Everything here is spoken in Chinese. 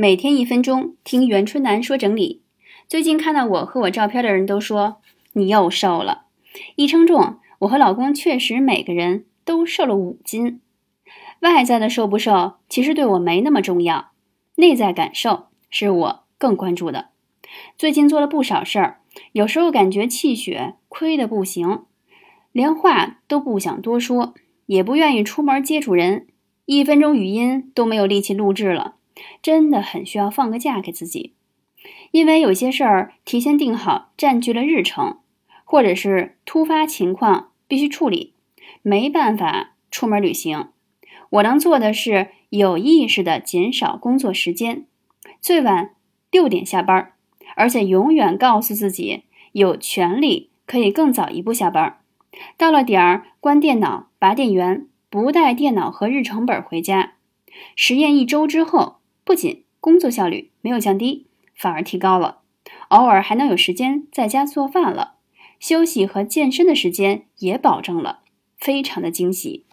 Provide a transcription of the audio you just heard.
每天一分钟，听袁春楠说整理。最近看到我和我照片的人都说你又瘦了。一称重，我和老公确实每个人都瘦了五斤。外在的瘦不瘦，其实对我没那么重要，内在感受是我更关注的。最近做了不少事儿，有时候感觉气血亏的不行，连话都不想多说，也不愿意出门接触人，一分钟语音都没有力气录制了。真的很需要放个假给自己，因为有些事儿提前定好，占据了日程，或者是突发情况必须处理，没办法出门旅行。我能做的是有意识的减少工作时间，最晚六点下班，而且永远告诉自己有权利可以更早一步下班。到了点儿关电脑、拔电源，不带电脑和日程本回家。实验一周之后。不仅工作效率没有降低，反而提高了，偶尔还能有时间在家做饭了，休息和健身的时间也保证了，非常的惊喜。